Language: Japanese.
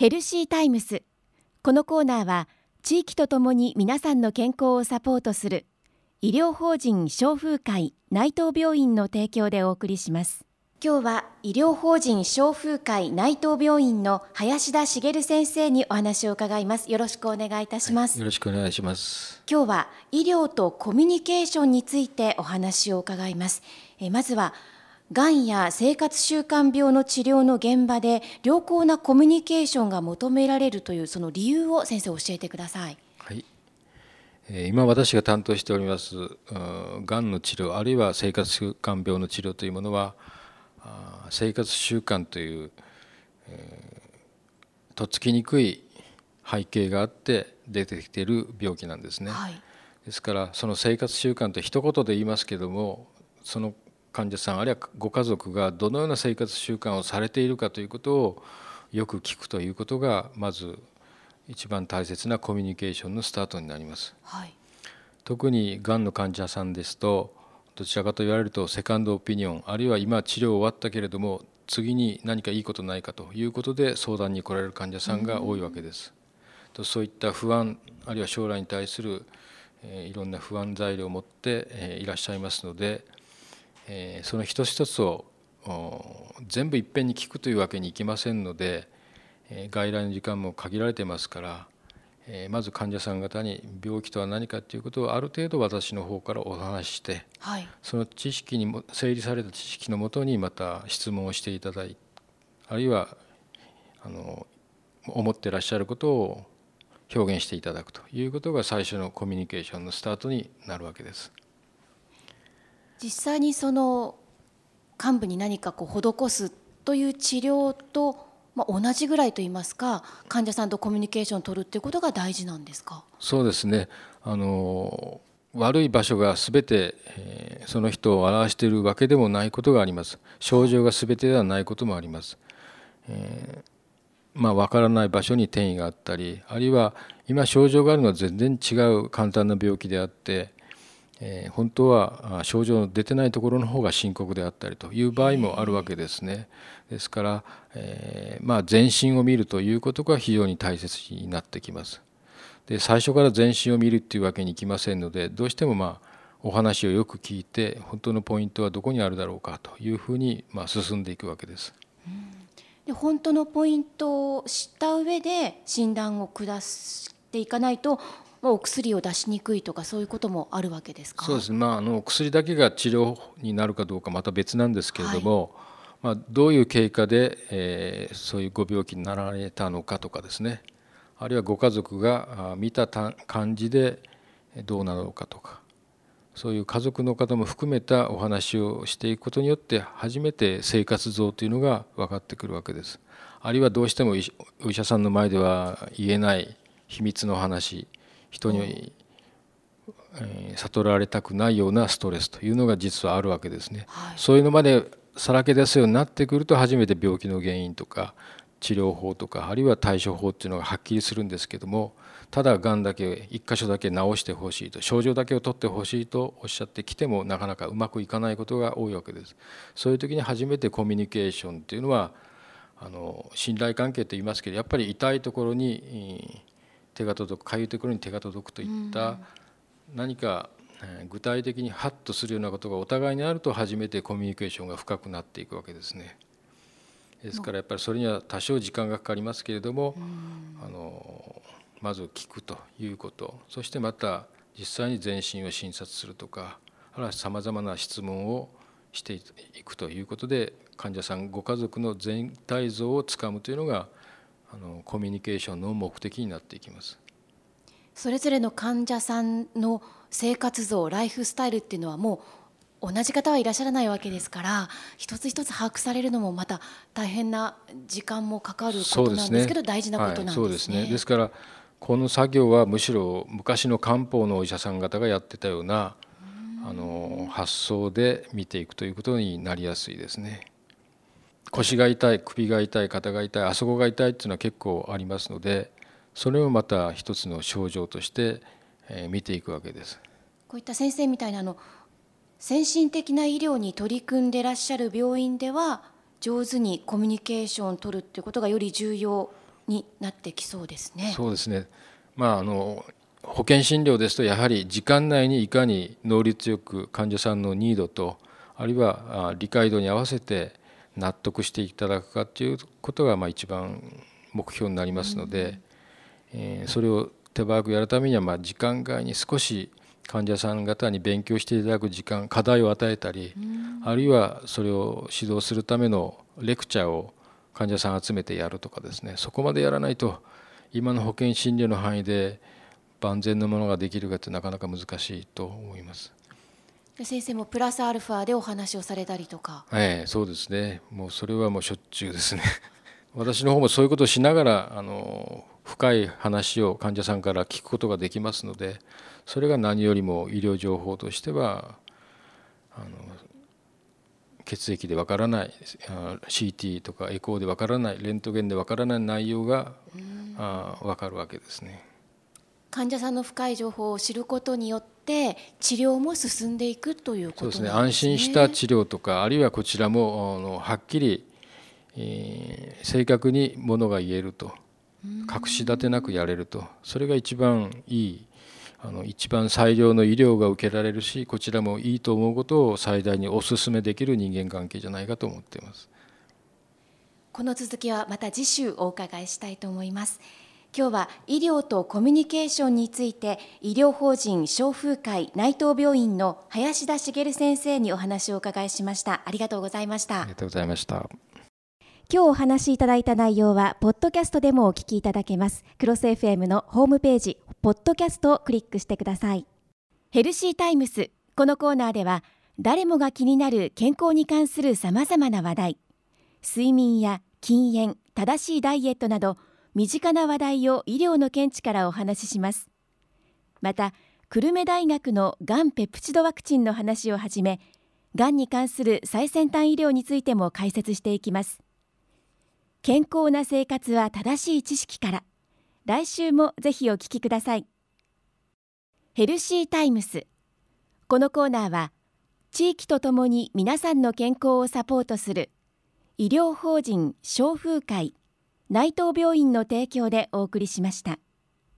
ヘルシータイムス。このコーナーは地域とともに皆さんの健康をサポートする医療法人消風会内藤病院の提供でお送りします。今日は医療法人消風会内藤病院の林田茂先生にお話を伺います。よろしくお願いいたします、はい、よろしくお願いします。今日は医療とコミュニケーションについてお話を伺います。えまずはがんや生活習慣病の治療の現場で良好なコミュニケーションが求められるというその理由を先生教えてください。はい、今私が担当しておりますがんの治療あるいは生活習慣病の治療というものは生活習慣という、えー、とっつきにくい背景があって出てきている病気なんですね。はい、ですからその生活習慣と一言で言いますけどもその患者さんあるいはご家族がどのような生活習慣をされているかということをよく聞くということがまず一番大切なコミュニケーションのスタートになります。はい、特にがんの患者さんですとどちらかと言われるとセカンドオピニオンあるいは今治療終わったけれども次に何かいいことないかということで相談に来られる患者さんが多いわけです。とそういった不安あるいは将来に対する、えいろんな不安材料を持って、えいらっしゃいますのでえその一つ一つを全部いっぺんに聞くというわけにいきませんので、え外来の時間も限られてますから、えまず患者さん方に病気とは何かということをある程度私の方からお話しして、はい、その知識にも整理された知識のもとにまた質問をしていただいあるいはあの思ってらっしゃることを表現していただくということが最初のコミュニケーションのスタートになるわけです。実際にその幹部に何かこう施すという治療と、まあ、同じぐらいといいますか患者さんとコミュニケーションを取るっていうことが大事なんですか？そうですね。あの悪い場所が全て、えー、その人を表しているわけでもないことがあります。症状が全てではないこともあります、えー、まあ分からない場所に転移があったりあるいは今症状があるのは全然違う簡単な病気であってえー、本当は症状の出てないところの方が深刻であったりという場合もあるわけですね。ですから、えー、まあ、全身を見るということが非常に大切になってきます。で最初から全身を見るっていうわけにいきませんのでどうしてもまあお話をよく聞いて本当のポイントはどこにあるだろうかというふうにまあ進んでいくわけです。で本当のポイントを知った上で診断を下していかないとお薬を出しにくいとかそういうこともあるわけですか？そうですね、まあ、あの薬だけが治療になるかどうかまた別なんですけれども、はい、まあ、どういう経過で、えー、そういうご病気になられたのかとかですね。あるいはご家族が見た感じでどうなのかとか。そういう家族の方も含めたお話をしていくことによって初めて生活像というのが分かってくるわけです。あるいはどうしてもお医者さんの前では言えない秘密の話人に、えー、悟られたくないようなストレスというのが実はあるわけですね。はい、そういうのまでさらけ出すようになってくると初めて病気の原因とか治療法とかあるいは対処法っていうのがはっきりするんですけどもただがんだけ一箇所だけ治してほしいと症状だけを取ってほしいとおっしゃってきてもなかなかうまくいかないことが多いわけです。そういう時に初めてコミュニケーションっていうのはあの信頼関係と言いますけどやっぱり痛いところに手が届くかゆいところに手が届くといった何か具体的にハッとするようなことがお互いにあると初めてコミュニケーションが深くなっていくわけですね。ですからやっぱりそれには多少時間がかかりますけれどもあのまず聞くということ。そしてまた実際に全身を診察するとかあるいはさまざまな質問をしていくということで患者さんご家族の全体像をつかむというのがあのコミュニケーションの目的になっていきます。それぞれの患者さんの生活像ライフスタイルっていうのはもう同じ方はいらっしゃらないわけですから一つ一つ把握されるのもまた大変な時間もかかることなんですけど、ね、大事なことなんですね。そうですねですからこの作業はむしろ昔の漢方のお医者さん方がやってたようなあの発想で見ていくということになりやすいですね。腰が痛い首が痛い肩が痛いあそこが痛いっていうのは結構ありますのでそれをまた一つの症状として見ていくわけです。こういった先生みたいなの先進的な医療に取り組んでらっしゃる病院では上手にコミュニケーションを取るっていうことがより重要になってきそうですね。そうですね。まああの保険診療ですとやはり時間内にいかに能率よく患者さんのニードとあるいは理解度に合わせて納得していただくかということがまあ一番目標になりますので、えそれを手早くやるためにはまあ時間外に少し患者さん方に勉強していただく時間課題を与えたり、あるいはそれを指導するためのレクチャーを患者さん集めてやるとかですねそこまでやらないと今の保険診療の範囲で万全のものができるかってなかなか難しいと思います。先生もプラスアルファでお話をされたりとか。ええ、そうですね。もうそれはもうしょっちゅうですね。私の方もそういうことをしながらあの深い話を患者さんから聞くことができますので、それが何よりも医療情報としてはあの血液でわからない CT とかエコーでわからないレントゲンでわからない内容がわかるわけですね。患者さんの深い情報を知ることによって治療も進んでいくということですね。安心した治療とかあるいはこちらもあのはっきり、えー、正確にものが言えると。隠し立てなくやれると。それが一番いい。あの一番最良の医療が受けられるしこちらもいいと思うことを最大にお勧めできる人間関係じゃないかと思っています。この続きはまた次週お伺いしたいと思います。今日は医療とコミュニケーションについて医療法人消風会内藤病院の林田茂先生にお話をお伺いしました。ありがとうございました。ありがとうございました。今日お話しいただいた内容はポッドキャストでもお聞きいただけます。クロス FM のホームページポッドキャストをクリックしてください。ヘルシータイムスこのコーナーでは誰もが気になる健康に関するさまざまな話題。睡眠や禁煙正しいダイエットなど身近な話題を医療の見地からお話しします。また久留米大学のがんペプチドワクチンの話をはじめがんに関する最先端医療についても解説していきます。健康な生活は正しい知識から。来週もぜひお聞きください。ヘルシータイムス。このコーナーは地域とともに皆さんの健康をサポートする医療法人消風会内藤病院の提供でお送りしました。